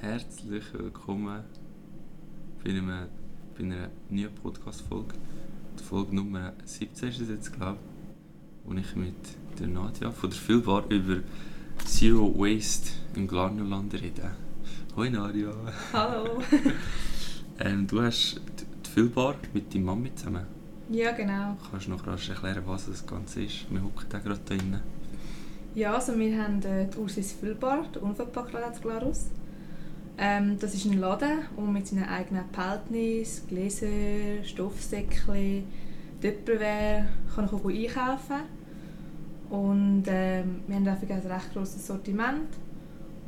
Herzlich willkommen bei, einem, bei einer neuen Podcast-Folge. Die Folge Nummer 17 ist es jetzt, glaube ich, wo ich mit der Nadja von der Füllbar über Zero Waste im Glarnerland rede. Hoi Nadja. Hallo. ähm, du hast die Füllbar mit deiner Mami zusammen. Ja, genau. Kannst du noch rasch erklären, was das Ganze ist? Wir hocken da gerade drinnen. Ja, also wir haben äh, die Ursis Füllbar, der Unverpacktladen zu Glarus. Ähm, das ist ein Laden, man mit seinen eigenen Peltnis, Gläser, Stoffsäckchen, Tupperware kann ich einkaufen Und ähm, wir haben ein recht grosses Sortiment.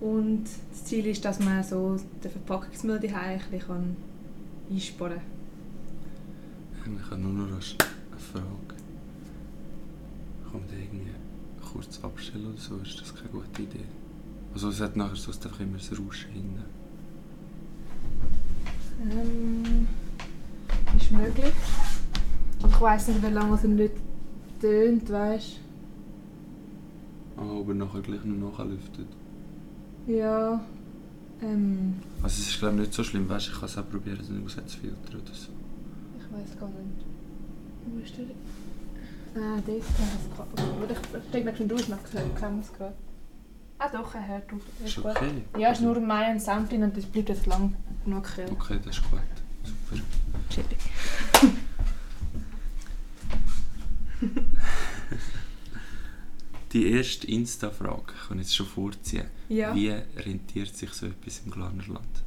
Und das Ziel ist, dass man so den Verpackungsmüll daheim ein bisschen einsparen kann. Ich habe nur noch eine Frage. Kann man den irgendwie kurz abstellen oder so? Ist das keine gute Idee? Also es hat nachher sonst einfach immer das Rauschen hinten. Ähm, ist möglich. Aber ich weiss nicht, wie lange es nicht tönt, weißt Ah, ob er nachher gleich noch nachlüftet. Ja. Ähm, Also es ist glaube ich nicht so schlimm, weißt du, ich kann es auch probieren, so einen Aussatzfilter oder so. ich weiß gar nicht. Wo ist der? Ah, das ist das. Ich denke, schon durch, nach kann es gerade. Ah doch, er hört auf. Ist okay? Ja, es ist nur mein Sound drin und das bleibt jetzt lang genug kühl. Okay, das ist gut. Super. Chillig. Die erste Insta-Frage kann ich jetzt schon vorziehen. Ja. Wie rentiert sich so etwas im Glarnerland?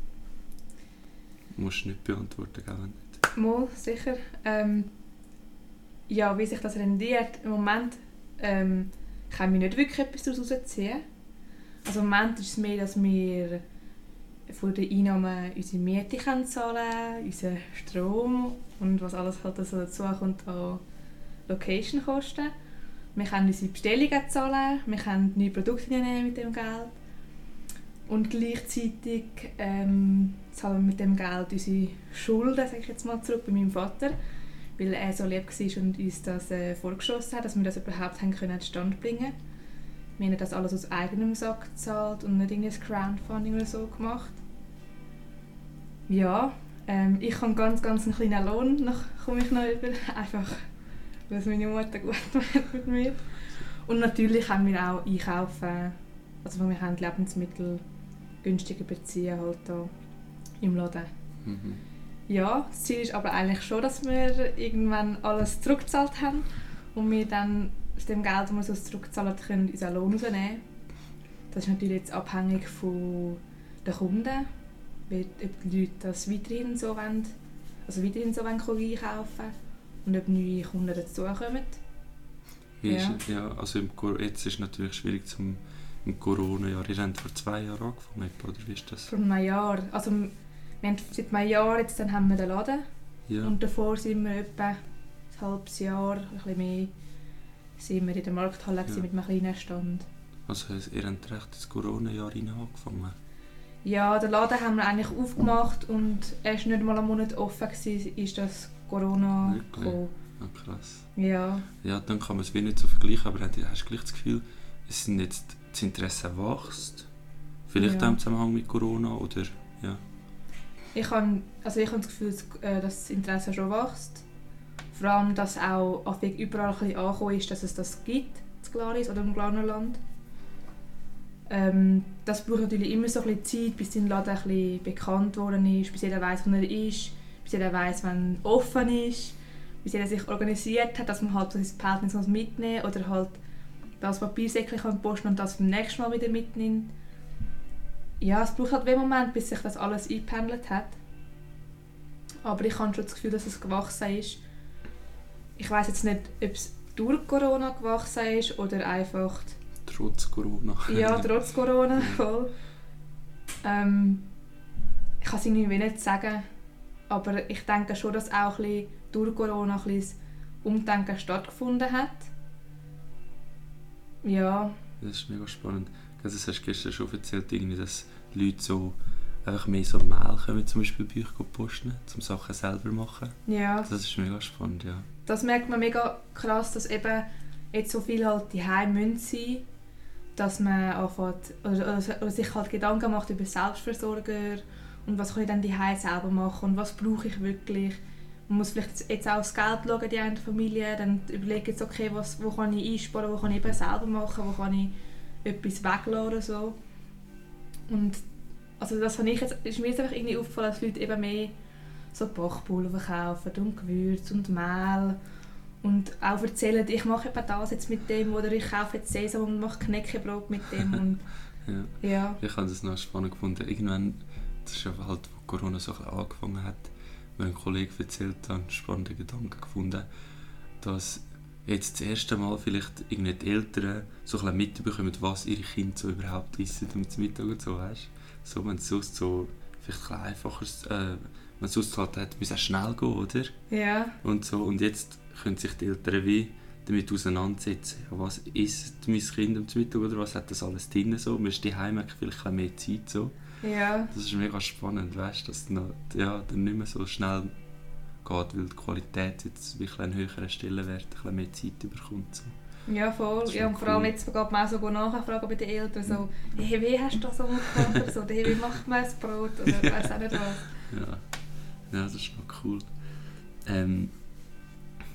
Musst du nicht beantworten, gell? nicht? Mal, sicher. Ähm, ja, wie sich das rendiert. Im Moment ähm, kann ich nicht wirklich etwas daraus rausziehen. Also im Moment ist es mehr, dass wir von den Einnahmen unsere Miete können zahlen unseren Strom und was alles halt so dazu kommt an Location-Kosten. Wir können unsere Bestellungen zahlen, wir können neue Produkte nehmen mit dem Geld und gleichzeitig ähm, zahlen wir mit dem Geld unsere Schulden, sage ich jetzt mal, zurück bei meinem Vater, weil er so lieb war und uns das äh, vorgeschossen hat, dass wir das überhaupt haben können zustande bringen Wir haben das alles aus eigenem Sack gezahlt und nicht irgendein Crowdfunding oder so gemacht. Ja, ähm, ich habe ganz, ganz einen kleinen Lohn, noch komme ich noch über, einfach weil es meine Mutter gut meint mit mir. Und natürlich haben wir auch einkaufen, also wir haben Lebensmittel günstiger beziehen halt da im Laden. Mhm. Ja, das Ziel ist aber eigentlich schon, dass wir irgendwann alles zurückgezahlt haben und wir dann aus dem Geld, das wir so zurückgezahlt haben, können unseren Lohn rausnehmen. Das ist natürlich jetzt abhängig von den Kunden, ob die Leute das weiterhin so wollen, also weiterhin so wollen einkaufen und ob neue Kunden dazukommen. Ja. Ja, also im, jetzt ist es natürlich schwierig zum im Corona-Jahr. Ihr habt vor zwei Jahren angefangen, oder wie ist das? Vor einem Jahr, also wir haben seit einem Jahr jetzt dann haben wir den Laden Ja. und davor sind wir etwa ein halbes Jahr, ein bisschen mehr, sind wir in der Markthalle gewesen Ja. mit einem kleinen Stand. Also ihr habt recht ins Corona-Jahr angefangen. Ja, den Laden haben wir eigentlich aufgemacht und erst nicht mal einen Monat offen war, ist das Corona Wirklich? gekommen. Ah, krass. Ja, Ja, dann kann man es wie nicht so vergleichen, aber hast du gleich das Gefühl, es sind jetzt, das Interesse wächst? Vielleicht Ja. auch im Zusammenhang mit Corona, oder? Ja. ich habe also ich habe das Gefühl, äh, dass das Interesse schon wächst. Vor allem, dass auch anfängt überall ein bisschen ist, dass es das gibt, in Glaris oder im Glarnerland. Ähm, das braucht natürlich immer so ein bisschen Zeit, bis dein Laden ein bisschen bekannt worden ist, bis jeder weiß, wo er ist, bis jeder weiß, wann er offen ist, bis jeder sich organisiert hat, dass man halt so sein muss mitnehmen oder halt das Papiersäckchen kann posten und das beim nächsten Mal wieder mitnimmt. Ja, es braucht halt einen Moment, bis sich das alles eingependelt hat. Aber ich habe schon das Gefühl, dass es gewachsen ist. Ich weiß jetzt nicht, ob es durch Corona gewachsen ist oder einfach Trotz Corona. ja, trotz Corona voll. Ähm, ich kann es irgendwie nicht sagen, aber ich denke schon, dass auch ein bisschen durch Corona ein bisschen Umdenken stattgefunden hat. Ja, Das ist mega spannend. Das hast du gestern schon erzählt, irgendwie, dass Leute so einfach mehr so Mail kommen, zum Beispiel bei euch posten, um Sachen selber zu machen. ja. Das ist mega spannend, ja. Das merkt man mega krass, dass eben jetzt so viel halt die Heim sein, dass man anfängt, oder, oder, sich halt Gedanken macht über Selbstversorger und was kann ich dann die selber machen und was brauche ich wirklich. Man muss vielleicht jetzt auch das Geld schauen, die eine Familie, dann überlegen jetzt, okay, was, wo kann ich einsparen, wo kann ich eben selber machen, wo kann ich etwas weglassen oder so. Und also das ich jetzt, ist mir jetzt einfach irgendwie aufgefallen, dass Leute eben mehr so Bachpulver verkaufen und Gewürze und Mehl und auch erzählen, ich mache eben das jetzt mit dem oder ich kaufe jetzt Sesam und mache Knäckebrot mit dem und ja. ja. Ich habe das noch spannend gefunden. Irgendwann, das ist ja halt, wo Corona so ein angefangen hat, mir ein Kollege erzählt hat, einen spannenden Gedanken gefunden, dass jetzt das erste Mal vielleicht irgendwie die Eltern so ein mitbekommen, was ihre Kinder so überhaupt essen zum Mittag und so, weißt So, wenn es sonst so vielleicht ein einfacher, äh, wenn es halt hat, muss auch schnell gehen, oder? Ja. Und so, und jetzt können sich die Eltern wie damit auseinandersetzen. Ja, was isst mein Kind am Mittag oder was hat das alles drin? So? Man ist daheim vielleicht ein mehr Zeit. So. Ja. Das ist mega spannend, weißt, dass noch, ja, dann nicht mehr so schnell geht, weil die Qualität jetzt wirklich einen höheren Stellenwert, ein bisschen mehr Zeit bekommt. So. Ja, voll. Ja, und vor allem jetzt geht man auch so nachfragen bei den Eltern, so, hey, wie hast du das so gemacht? so, hey, wie macht man das Brot? Oder ja. weiß auch nicht was. Ja. Ja, das ist noch cool. Ähm,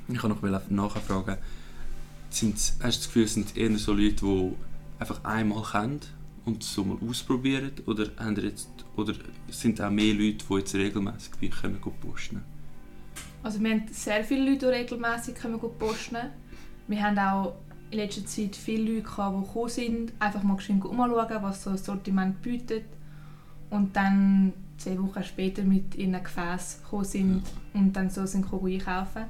ich kann noch nachfragen, sind, hast du das Gefühl, sind eher so Leute, die einfach einmal kennen und so mal ausprobieren? Oder, haben jetzt, oder sind auch mehr Leute, die jetzt regelmäßig wie können posten Also wir haben sehr viele Leute, die regelmäßig posten Wir haben auch in letzter Zeit viele Leute, gehabt, die gekommen sind, einfach mal schön umschauen, was so ein Sortiment bietet. Und dann zwei Wochen später mit in ein Gefäß gekommen sind und dann so sind einkaufen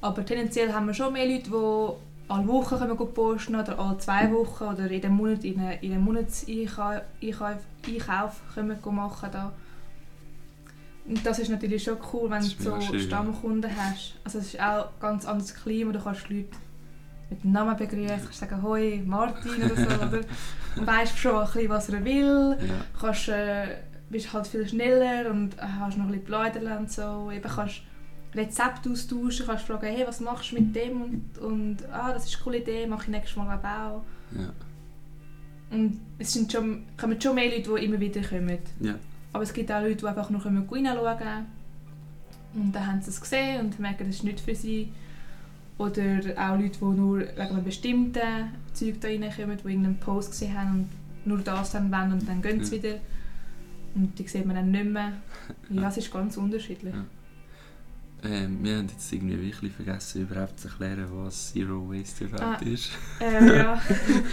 aber tendenziell haben wir schon mehr Leute, die alle Wochen können posten oder alle zwei Wochen oder jeden Monat in einen, in einen Monatseinkauf Einkauf können machen da. Und das ist natürlich schon cool, wenn du so schön, Stammkunden hast. Also es ist auch ein ganz anderes Klima, du kannst Leute mit dem Namen begrüßen, kannst sagen «Hoi, Martin» oder so, oder? Und weißt schon ein bisschen, was er will, ja. kannst, äh, bist halt viel schneller und hast noch ein bisschen Pläudern und so. Eben kannst Rezept austauschen, kannst fragen, hey, was machst du mit dem und, und ah, das ist eine coole Idee, mache ich nächstes Mal auch. Ja. Und es sind schon, kommen schon mehr Leute, die immer wieder kommen. Ja. Aber es gibt auch Leute, die einfach noch reinschauen können. Und dann haben sie es gesehen und merken, das ist nicht für sie. Oder auch Leute, die nur wegen einem bestimmten Zeug da reinkommen, die irgendeinen Post gesehen haben und nur das dann wollen und dann gehen sie ja. wieder. Und die sieht man dann nicht mehr. Ja, es ist ganz unterschiedlich. Ja. Ähm, wir haben jetzt irgendwie wirklich vergessen, überhaupt zu erklären, was Zero Waste überhaupt ah, ist. Äh, ja.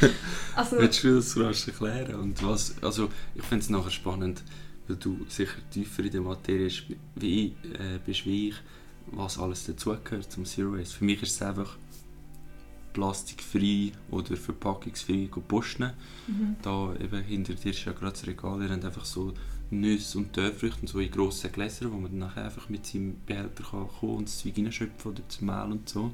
also, Willst du das rasch erklären? Und was, also, ich finde es nachher spannend, weil du sicher tiefer in der Materie wie, äh, bist wie ich, was alles dazugehört zum Zero Waste. Für mich ist es einfach plastikfrei oder verpackungsfrei posten. Mhm. Da eben hinter dir ist ja gerade das Regal, ihr habt einfach so Nüsse und Teefrüchte so in grossen Gläsern, wo man dann nachher einfach mit seinem Behälter kann kommen und das Zeug reinschöpfen oder das Mehl und so.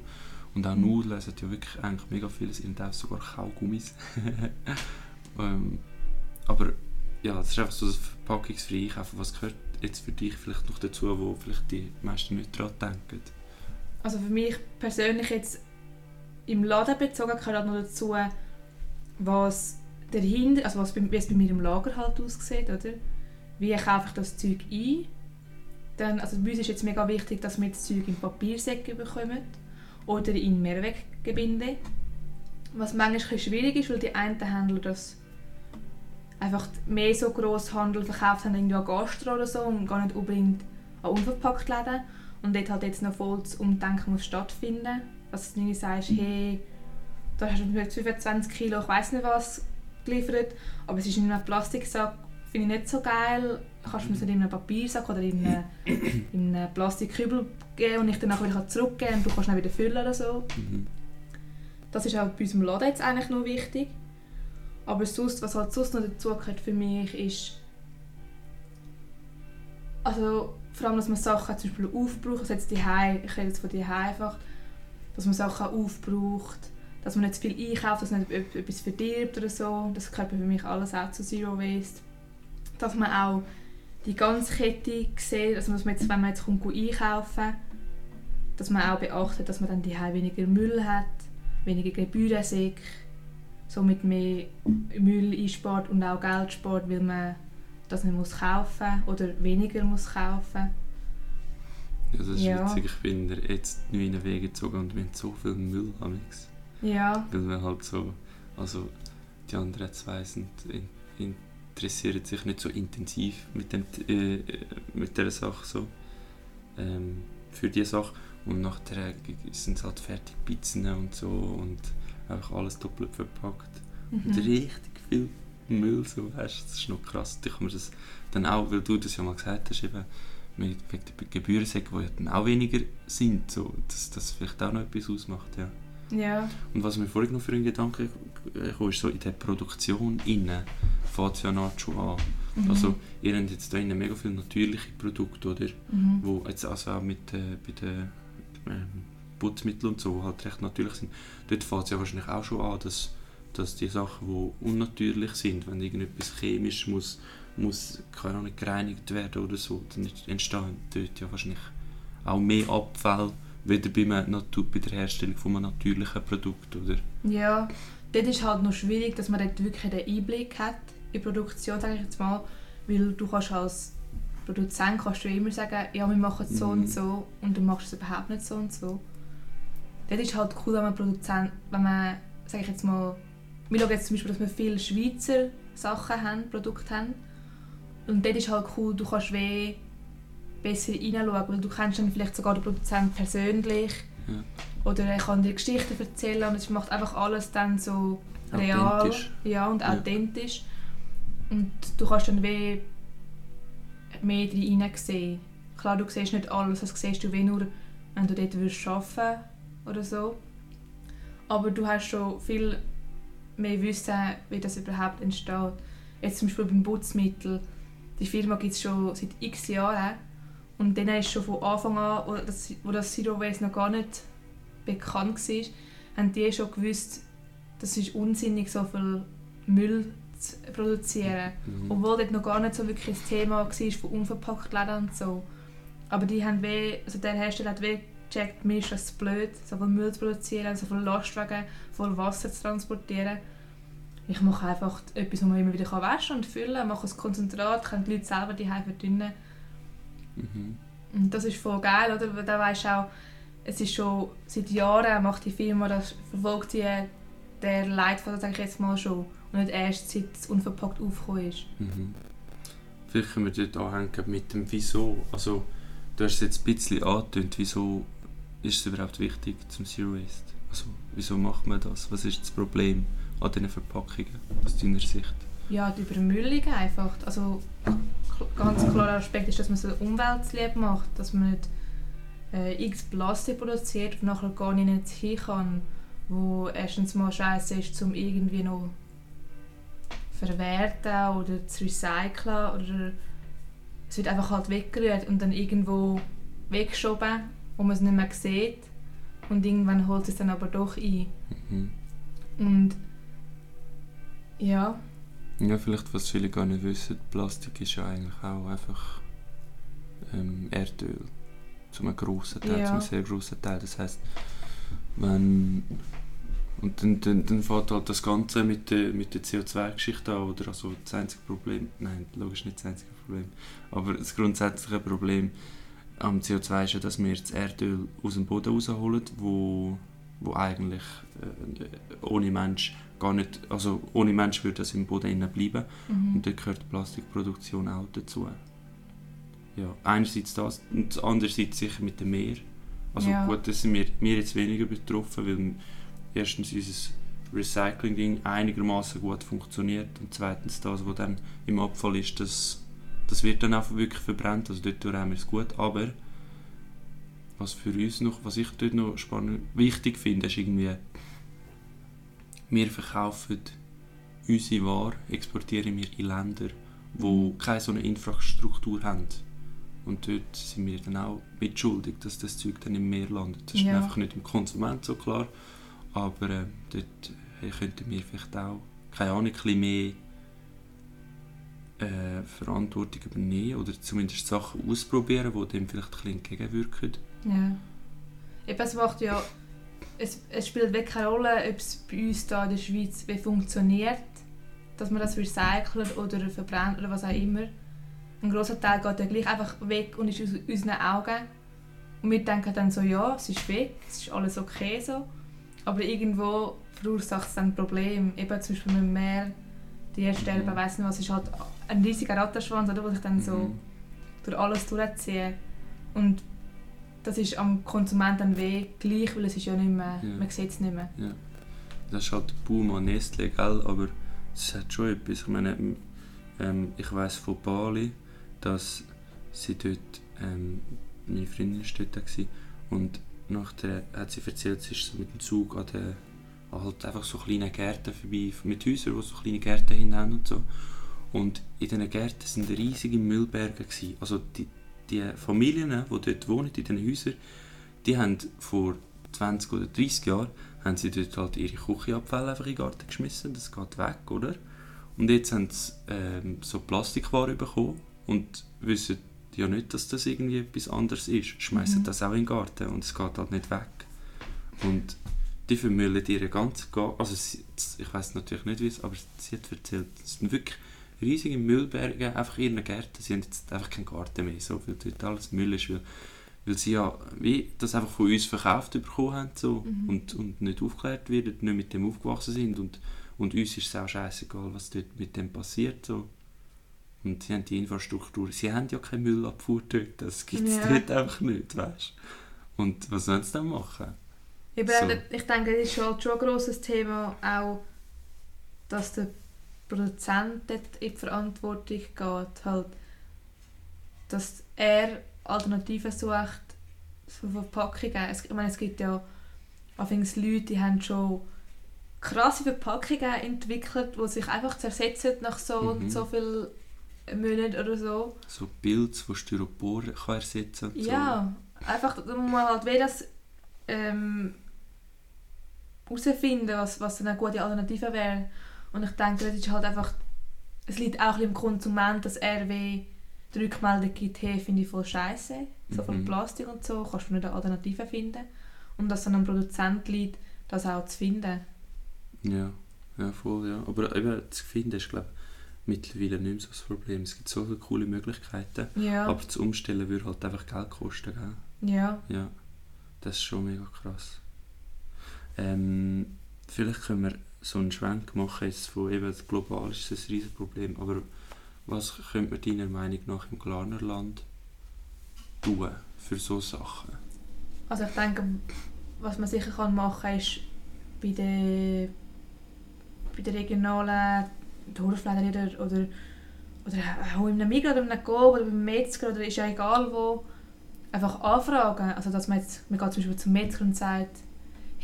Und auch mhm. Nudeln, es hat ja wirklich eigentlich mega vieles, sind auch sogar Kaugummis. ähm, aber ja, es ist einfach so das verpackungsfreie Einkaufen. Was gehört jetzt für dich vielleicht noch dazu, wo vielleicht die meisten nicht daran denken? Also für mich persönlich jetzt im Laden bezogen gehört noch dazu, was dahinter, also was, wie es bei mir im Lager halt aussieht, oder? wie kaufe ich das Zeug ein. Dann, also bei uns ist jetzt mega wichtig, dass wir das Zeug in Papiersäcke bekommen oder in Mehrweggebinde. Was manchmal schwierig ist, weil die einen Händler das einfach mehr so gross Handel verkauft haben, irgendwie an Gastro oder so und gar nicht unbedingt an unverpackt Läden. Und dort halt jetzt noch voll das Umdenken muss stattfinden. Dass du nicht sagst, hey, da hast du mit 25 Kilo, ich weiß nicht was, geliefert, aber es ist in einem Plastiksack finde ich nicht so geil. Kannst du mir es in einem Papiersack oder in einen, in einen Plastikkübel geben und ich dann nachher wieder zurückgeben und du kannst dann wieder füllen oder so. Mhm. Das ist auch bei unserem Laden jetzt eigentlich noch wichtig. Aber sonst, was halt sonst noch dazu gehört für mich ist, also vor allem, dass man Sachen zum Beispiel aufbraucht, also jetzt die ich rede jetzt von die einfach, dass man Sachen aufbraucht, dass man nicht zu viel einkauft, dass man nicht etwas verdirbt oder so. Das gehört für mich alles auch zu Zero Waste dass man auch die ganze Kette sieht, also dass man jetzt, wenn man jetzt kommt, einkaufen dass man auch beachtet, dass man dann die weniger Müll hat, weniger Gebührensäcke, somit mehr Müll einspart und auch Geld spart, weil man das nicht muss kaufen oder weniger muss kaufen. Ja, das ist Ja. witzig. Ich bin jetzt in meinen Wege gezogen und wir haben so viel Müll amix. Ja, Weil wir halt so, also die anderen zwei sind, in, interessieren sich nicht so intensiv mit, dem, äh, äh, mit dieser Sache so, ähm, für diese Sache. Und nachher sind es halt fertig Pizzen und so und einfach alles doppelt verpackt. Und mhm. richtig viel Müll, so, weißt, das ist noch krass. Ich kann mir das dann auch, weil du das ja mal gesagt hast, eben, mit, wegen der Gebührensäcke, die ja dann auch weniger sind, so, dass das vielleicht auch noch etwas ausmacht, ja. ja, Und was mir vorhin noch für einen Gedanken äh, kam, ist so in der Produktion innen fängt es ja nachher schon an. mhm. Also ihr habt jetzt da innen mega viele natürliche Produkte, oder? mhm. Wo jetzt also auch mit äh, bei den ähm, Putzmitteln und so halt recht natürlich sind. Dort fängt es ja wahrscheinlich auch schon an, dass, dass die Sachen, die unnatürlich sind, wenn irgendetwas chemisch muss, muss keine Ahnung, gereinigt werden oder so, dann entstehen dort ja wahrscheinlich auch mehr Abfälle, weder bei, der Herstellung von einem natürlichen Produkt, oder? Ja, dort ist halt noch schwierig, dass man dort wirklich den Einblick hat in die Produktion, sage ich jetzt mal. Weil du kannst als Produzent kannst du immer sagen, ja, wir machen es so Mhm. und so und du machst es überhaupt nicht so und so. Dort ist halt cool, wenn man Produzent, wenn man, sage ich jetzt mal, wir schauen jetzt zum Beispiel, dass wir viele Schweizer Sachen haben, Produkte haben. Und dort ist halt cool, du kannst weh besser reinschauen, weil du kennst dann vielleicht sogar den Produzenten persönlich. Ja. Oder er kann dir Geschichten erzählen und es macht einfach alles dann so real ja, und Ja. authentisch. Und du kannst dann wie mehr drin sehen. Klar, du siehst nicht alles, das siehst du wie nur, wenn du dort würdest arbeiten oder so. Aber du hast schon viel mehr Wissen, wie das überhaupt entsteht. Jetzt zum Beispiel beim Putzmittel. Die Firma gibt es schon seit x Jahren. Und dann ist schon von Anfang an, wo das, wo das Zero Waste noch gar nicht bekannt war, haben die schon gewusst, das ist unsinnig, so viel Müll zu produzieren. Mhm. Obwohl dort noch gar nicht so wirklich das Thema war von unverpackt Läden und so. Aber die haben weh, also der Hersteller hat weh gecheckt, mir ist das blöd, so viel Müll zu produzieren, so viel Lastwagen voll Wasser zu transportieren. Ich mache einfach etwas, was man immer wieder waschen kann und füllen, mache ein Konzentrat, können die Leute selber die verdünnen. Mhm. Und das ist voll geil, oder? Weil da weisst auch, es ist schon seit Jahren macht die Firma das, verfolgt die der Leitfaden, sage ich jetzt mal schon. Und nicht erst seit es unverpackt aufgekommen ist. Mhm. Vielleicht können wir dort anhängen mit dem Wieso. Also, du hast es jetzt ein bisschen angetönt, wieso ist es überhaupt wichtig zum Zero Waste? Also, wieso macht man das? Was ist das Problem an diesen Verpackungen aus deiner Sicht? Ja, die Übermüllung einfach. Also ganz klarer Aspekt ist, dass man es der Umwelt lieb macht, dass man nicht äh, x Plastik produziert und nachher gar nicht hin kann, wo erstens mal scheiße ist, zum irgendwie noch verwerten oder zu recyceln oder es wird einfach halt weggerührt und dann irgendwo weggeschoben, wo man es nicht mehr sieht und irgendwann holt es dann aber doch ein. Mhm. Und ja, Ja, vielleicht, was viele gar nicht wissen, Plastik ist ja eigentlich auch einfach ähm, Erdöl. Zu einem grossen Teil, Ja. zu einem sehr grossen Teil. Das heisst, wenn... Und dann, dann, dann fängt halt das Ganze mit der, mit der CO2-Geschichte an, oder? Also das einzige Problem... Nein, logisch nicht das einzige Problem. Aber das grundsätzliche Problem am CO2 ist ja, dass wir das Erdöl aus dem Boden rausholen, wo, wo eigentlich äh, ohne Mensch gar nicht... Also ohne Mensch würde das im Boden bleiben. mhm. Und dort gehört die Plastikproduktion auch dazu. Ja, einerseits das und andererseits sicher mit dem Meer. Also Ja. gut, da sind wir, wir jetzt weniger betroffen, weil erstens unser Recycling-Ding einigermaßen gut funktioniert und zweitens das, was dann im Abfall ist, das, das wird dann auch wirklich verbrannt, also dort haben wir es gut, aber was für uns noch, was ich dort noch spannend, wichtig finde, ist irgendwie, wir verkaufen unsere Ware exportieren wir in Länder, die keine so eine Infrastruktur haben. Und dort sind wir dann auch mitschuldig, dass das Zeug dann im Meer landet. Das ist Ja. einfach nicht dem Konsument so klar. Aber äh, dort äh, könnten wir vielleicht auch, keine Ahnung, ein bisschen mehr äh, Verantwortung übernehmen oder zumindest Sachen ausprobieren, die dem vielleicht ein bisschen entgegenwirken. Ja. Eben, es macht ja es, es spielt wirklich keine Rolle, ob es bei uns hier in der Schweiz wie funktioniert, dass man das recycelt oder verbrennt oder was auch immer. Ein grosser Teil geht dann gleich einfach weg und ist aus unseren Augen. Und wir denken dann so, ja, es ist weg, es ist alles okay so. Aber irgendwo verursacht es dann ein Problem. Eben zum Beispiel mit dem Meer, die Erdsterben, Mhm. weiss nicht was, ist halt ein riesiger Rattenschwanz, oder, der sich dann so Mhm. durch alles durchzieht. Und das ist am Konsument dann weh gleich, weil es ist ja nicht mehr, Ja. man sieht es nicht mehr. Das ist halt der Boom an Nestle, gell? aber es hat schon etwas. Ich meine, ähm, ich weiss von Bali, dass sie dort, ähm, meine Freundin war dort gewesen, und nachher hat sie erzählt, sie ist so mit dem Zug an an halt einfach so kleine Gärten vorbei, mit Häusern, die so kleine Gärten haben und so. Und in diesen Gärten sind riesige Müllberge. Gewesen. Also die, die Familien, die dort wohnen, in diesen Häusern, die haben vor 20 oder 30 Jahren haben sie dort halt ihre Küchenabfälle einfach in den Garten geschmissen, das geht weg, oder? Und jetzt haben sie ähm, so Plastikware bekommen und wissen ja nicht, dass das irgendwie etwas anderes ist. Schmeißen Mhm. das auch in den Garten und es geht halt nicht weg. Und die vermüllen ihre ganze Garten. Also sie, ich weiß natürlich nicht, wie es, aber sie hat erzählt, es sind wirklich riesige Müllberge einfach in ihren Gärten. Sie haben jetzt einfach keinen Garten mehr, so, weil dort alles Müll ist, weil, weil sie ja wie das einfach von uns verkauft bekommen haben so, Mhm. und, und nicht aufgeklärt werden, nicht mit dem aufgewachsen sind und, und uns ist es auch scheißegal, was dort mit dem passiert. So. Und sie haben die Infrastruktur, sie haben ja keine Müllabfuhr dort, das gibt es Ja. dort einfach nicht, weißt Und was sollen sie dann machen? Eben, So. Ich denke, das ist halt schon ein grosses Thema, auch, dass der Produzent dort in die Verantwortung geht, halt, dass er Alternativen sucht für Verpackungen. Es, ich meine, es gibt ja anfangs Leute, die haben schon krasse Verpackungen entwickelt, die sich einfach zersetzen nach so Mhm. und so viel Monaten oder so. So Pilze, die Styropor kann ersetzen so. Ja, einfach, da muss man halt wie das ähm, herausfinden, was, was eine gute Alternative wäre. Und ich denke, das ist halt einfach, es liegt auch ein im Konsument, dass er die Rückmeldung gibt, hey, finde ich voll scheiße, so Mhm. Plastik und so, kannst du nicht eine Alternative finden. Und dass dann am Produzent liegt, das auch zu finden. Ja, ja voll, ja. Aber eben, das Finden ist, glaube ich, mittlerweile nicht mehr so das Problem. Es gibt so viele coole Möglichkeiten. Ja, Aber das Umstellen würde halt einfach Geld kosten, gell? ja. Ja, das ist schon mega krass. Ähm, vielleicht können wir so einen Schwenk machen, jetzt von eben global ist es ein riesiges Problem, aber was könnte man deiner Meinung nach im Glarnerland tun für so Sachen? Also ich denke, was man sicher kann machen ist bei den, bei den regionalen Dorfläden oder, oder, oder auch in einem Migros oder in einem Coop oder beim Metzger oder ist ja egal wo, einfach anfragen. Also dass man jetzt, man geht zum Beispiel zum Metzger und sagt,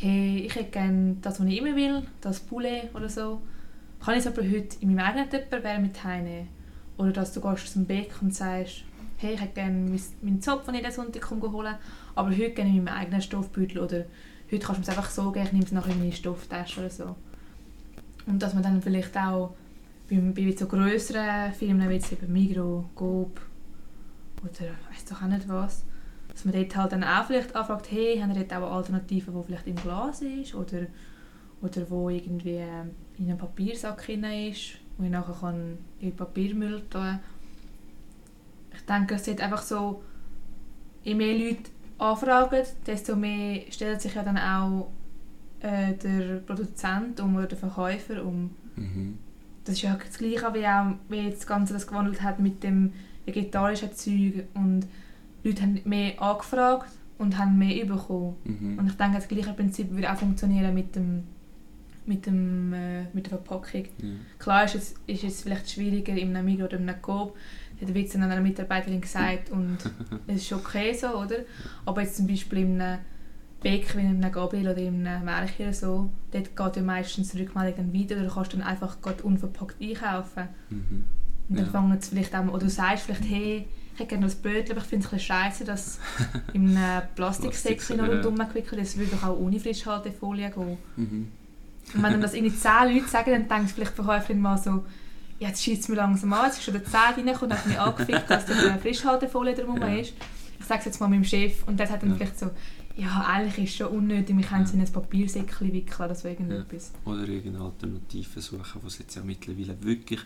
hey, ich hätte gerne das, was ich immer will, das Poulet oder so. Kann ich es aber heute in meinem eigenen Tupperware mit heimnehmen? Oder dass du gehst zum Bäcker und sagst, hey, ich hätte gerne mein- meinen Zopf, den ich jeden Sonntag holen aber heute gerne in meinem eigenen Stoffbeutel oder heute kannst du es einfach so geben, ich nehme es nachher in meine Stofftasche oder so. Und dass man dann vielleicht auch bei, bei so grösseren Firmen wie jetzt eben Migros, Coop oder weiss doch auch nicht was, dass man dort halt dann auch vielleicht anfragt, hey, haben ihr dort auch eine Alternative, die vielleicht im Glas ist oder, oder wo irgendwie ähm, in einem Papiersack drin ist, wo ich nachher kann in Papiermüll tun Ich denke, es sollte einfach so, je mehr Leute anfragen, desto mehr stellt sich ja dann auch äh, der Produzent um oder der Verkäufer um. Mhm. Das ist ja das Gleiche, wie, auch, wie jetzt das Ganze das gewandelt hat mit dem vegetarischen Zeug. Und Leute haben mehr angefragt und haben mehr bekommen. Mhm. Und ich denke, das gleiche Prinzip würde auch funktionieren mit, dem, mit, dem, äh, mit der Verpackung. Ja. Klar ist es, ist es vielleicht schwieriger in einem Migros oder in einem Coop. Hat Witz an einer Mitarbeiterin gesagt und es ist okay so, oder? Aber jetzt zum Beispiel in einem Bäcker, wie in einem Gabriel oder in einem Märchen oder so, dort geht ja meistens die Rückmeldung dann weiter oder du kannst dann einfach gerade unverpackt einkaufen. Mhm. Und dann Ja. fangen sie vielleicht auch, oder du sagst vielleicht, hey, ich hätte gerne das Brötchen, aber ich finde es ein bisschen scheiße, dass in einem Plastiksäckchen noch ja. rumgewickelt ist. Es würde doch auch ohne Frischhaltefolie gehen. Mhm. Und wenn dann das irgendwie 10 Leute sagen, dann denkt vielleicht die Verkäuferin mal so, ja, jetzt schießt es mir langsam an, jetzt ist schon der 10 reingekommen und hat mich angefickt, dass da eine Frischhaltefolie drum Ja. ist. Ich sage es jetzt mal meinem Chef und der sagt dann Ja. vielleicht so, Ja, eigentlich ist es schon unnötig. Wir können es in ein Papiersäckchen wickeln oder so irgendetwas. Oder irgendeine Alternative suchen, was jetzt ja mittlerweile wirklich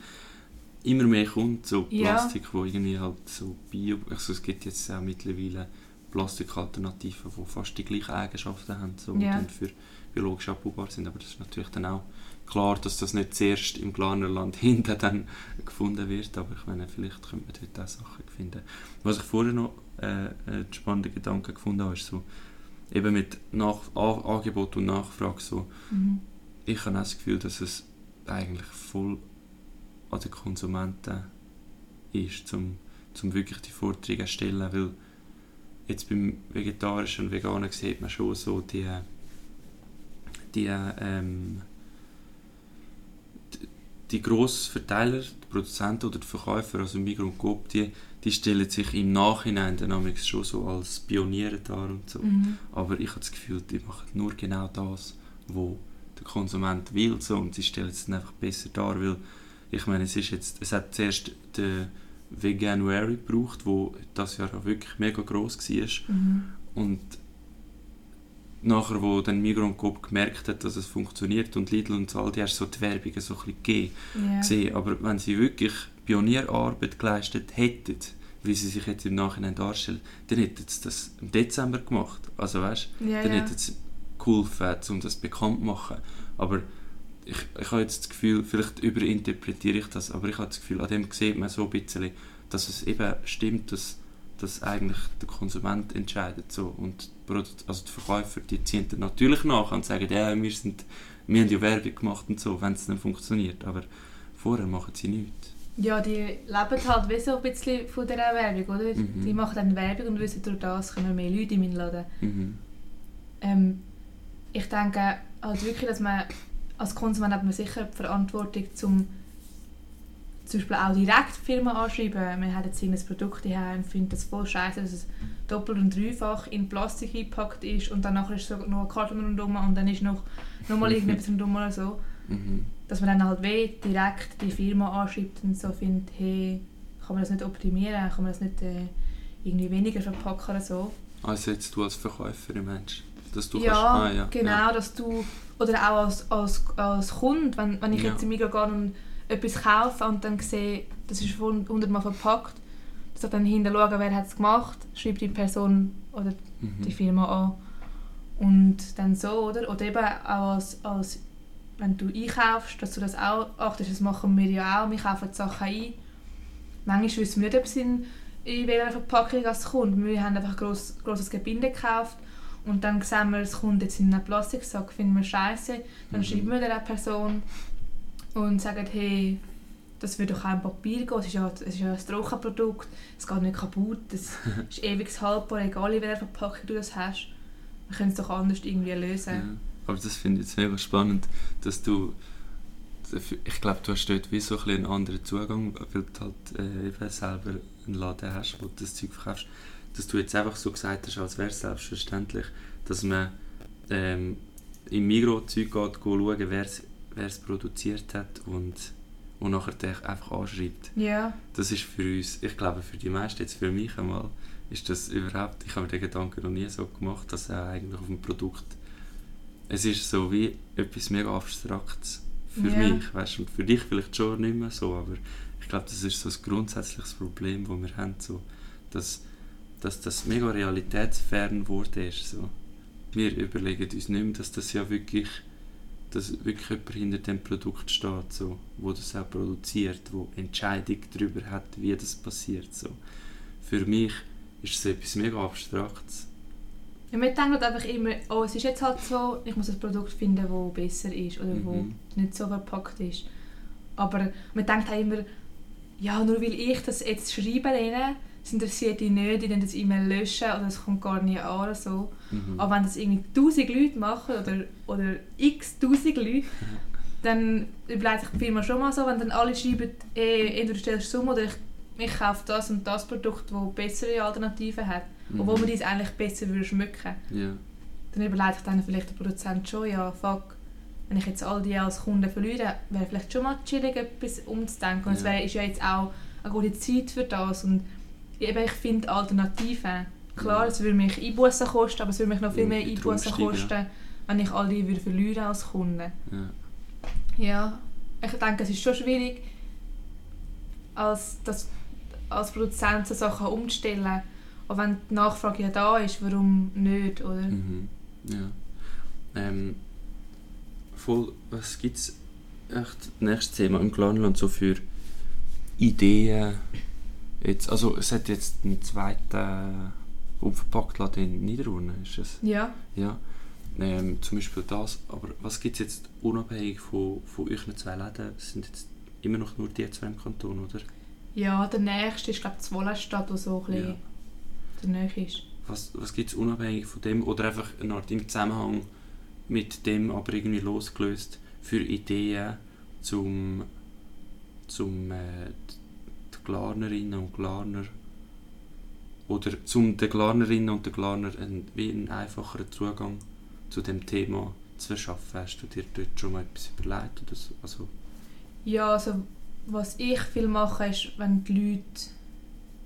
immer mehr kommt, so Ja. Plastik, wo irgendwie halt so Bio... Also es gibt jetzt auch mittlerweile Plastikalternativen, die fast die gleichen Eigenschaften haben so, Ja. und für biologisch abbaubar sind, aber das ist natürlich dann auch klar, dass das nicht zuerst im Glarnerland hinten dann gefunden wird, aber ich meine, vielleicht könnte man dort auch Sachen finden. Was ich vorher noch äh, einen spannenden Gedanken gefunden habe, ist so, eben mit Nach A Angebot und Nachfrage so, Mhm. ich habe auch das Gefühl, dass es eigentlich voll an den Konsumenten ist, zum, zum wirklich die Forderungen zu stellen, weil jetzt beim Vegetarischen und Veganen sieht man schon so die, die, ähm, die, die grossen Verteiler, die Produzenten oder die Verkäufer, also Migros und Coop, die, die stellen sich im Nachhinein dann schon so als Pioniere dar und so. Mhm. Aber ich habe das Gefühl, die machen nur genau das, was der Konsument will. So, und sie stellen es dann einfach besser dar, weil ich meine, es, ist jetzt, es hat zuerst den Veganuary gebraucht, wo das Jahr auch wirklich mega gross war. Mhm. Und nachher, wo dann Migros und Coop gemerkt hat, dass es funktioniert und Lidl und Aldi hast so die Werbung so ein bisschen Ja. gesehen. Aber wenn sie wirklich Pionierarbeit geleistet hätten, wie sie sich jetzt im Nachhinein darstellen, dann hätten sie das im Dezember gemacht. Also weißt Ja, dann ja. hätten sie geholfen, um das bekannt zu machen. Aber ich, ich habe jetzt das Gefühl, vielleicht überinterpretiere ich das, aber ich habe das Gefühl, an dem sieht man so ein bisschen, dass es eben stimmt, dass, dass eigentlich der Konsument entscheidet. So. Und die, also die Verkäufer die ziehen dann natürlich nach und sagen, ja, wir, sind, wir haben ja Werbung gemacht und so, wenn es dann funktioniert. Aber vorher machen sie nichts. Ja, die leben halt wie so ein bisschen von dieser Werbung, oder? Mhm. Die machen dann Werbung und wissen, durch das kommen mehr Leute in meinen Laden. Mhm. Ähm, ich denke halt wirklich, dass man als Konsument hat man sicher die Verantwortung, zum zum Beispiel auch direkt die Firma anschreiben. Wir haben jetzt irgendein Produkt hier und finden das voll scheiße, dass es doppelt und dreifach in Plastik eingepackt ist und dann nachher ist so noch eine Karton rundherum und dann ist noch nochmal irgendetwas rundherum oder so. Mhm. Dass man dann halt weh direkt die Firma anschreibt und so findet, hey, kann man das nicht optimieren, kann man das nicht äh, irgendwie weniger verpacken oder so. Also jetzt du als Verkäuferin meinst dass du ja, kannst... Ah, ja, genau, Ja. dass du, oder auch als, als, als Kunde, wenn, wenn ich Ja. jetzt im Migros gehe und etwas kaufe und dann sehe, das ist hundertmal verpackt, dass ich dann hinten schaue, wer hat es gemacht, schreibe die Person oder die Mhm. Firma an und dann so, oder? Oder eben auch als, als wenn du einkaufst, dass du das auch achtest, das machen wir ja auch, wir kaufen die Sachen ein. Manchmal wissen wir nicht, ob es in, in welcher Verpackung es kommt. Wir haben einfach gross, grosses Gebinde gekauft und dann sehen wir, es kommt jetzt in einen Plastiksack, finden wir scheiße. Dann Mhm. schreiben wir der Person und sagen, hey, das würde doch auch im Papier gehen, es ist ja, es ist ja ein Trockenprodukt, es geht nicht kaputt, es ist ewig haltbar, egal in welcher Verpackung du das hast. Wir können es doch anders irgendwie lösen. Ja. Aber das finde ich jetzt mega spannend, dass du... Ich glaube, du hast dort wie so ein einen anderen Zugang, weil du halt äh, selber einen Laden hast, wo du das Zeug verkaufst. Dass du jetzt einfach so gesagt hast, als wäre es selbstverständlich, dass man ähm, im Migros-Zeug geht, schauen, wer es produziert hat und, und nachher den einfach anschreibt. Ja, Das ist für uns, ich glaube für die meisten, jetzt für mich einmal, ist das überhaupt, ich habe mir den Gedanken noch nie so gemacht, dass er eigentlich auf dem Produkt, es ist so wie etwas mega Abstraktes für Ja. mich, weißt und für dich vielleicht schon nicht mehr so, aber ich glaube, das ist so ein grundsätzliches Problem, das wir haben, so, dass, dass das mega realitätsfern geworden ist, so. Wir überlegen uns nicht mehr, dass das ja wirklich dass wirklich jemand hinter dem Produkt steht, so, wo das auch produziert, wo Entscheidung darüber hat, wie das passiert. So. Für mich ist es etwas mega Abstraktes. Ja, wir denken halt einfach immer, oh, es ist jetzt halt so, ich muss ein Produkt finden, das besser ist oder wo Mhm. nicht so verpackt ist. Aber man denkt auch immer, ja, nur weil ich das jetzt schreibe, es interessiert die nicht, die dann das E-Mail löschen oder es kommt gar nicht an oder so. Mhm. Aber wenn das irgendwie tausend Leute machen oder, oder x tausend Leute, dann überlegt sich die Firma schon mal so, wenn dann alle schreiben, eh, entweder stellst du um oder ich, ich kaufe das und das Produkt, das bessere Alternativen hat, Mhm. obwohl man dies eigentlich besser würde schmücken Ja. dann überlegt sich dann vielleicht der Produzent schon, ja, fuck, wenn ich jetzt all die als Kunden verliere, wäre vielleicht schon mal chillig, etwas umzudenken. Und es wäre, ist ja jetzt auch eine gute Zeit für das. Und eben, ich finde Alternativen, Klar, es würde mich Einbußen kosten, aber es würde mich noch viel mehr Einbußen kosten, wenn ich all die würde verlieren als Kunde. Ja. Ja, ich denke, es ist schon schwierig, als, das, als Produzent so Sachen umzustellen. Auch wenn die Nachfrage ja da ist, warum nicht, oder? Mhm. Ja. Ähm, voll, was gibt es echt nächstes Thema im Clanland so für Ideen? Jetzt, also es hat jetzt einen zweiten unverpackt laden in Niederurne, ist es? Ja, Ja. Ähm, zum Beispiel das, aber was gibt es jetzt unabhängig von, von euren zwei Läden? Es sind jetzt immer noch nur die zwei im Kanton, oder? ja der nächste ist glaube ich Zwollestadt, wo so ein bisschen Ja. der Nähe ist. Was, was gibt es unabhängig von dem oder einfach eine Art im Zusammenhang mit dem aber irgendwie losgelöst für Ideen zum, zum äh, die Glarnerinnen und Glarner oder zum den Glarnerinnen und den Glarner einen, einen einfacheren Zugang zu dem Thema zu verschaffen? Hast du dir dort schon mal etwas überlegt oder so? Also, Ja, also was ich viel mache, ist, wenn die Leute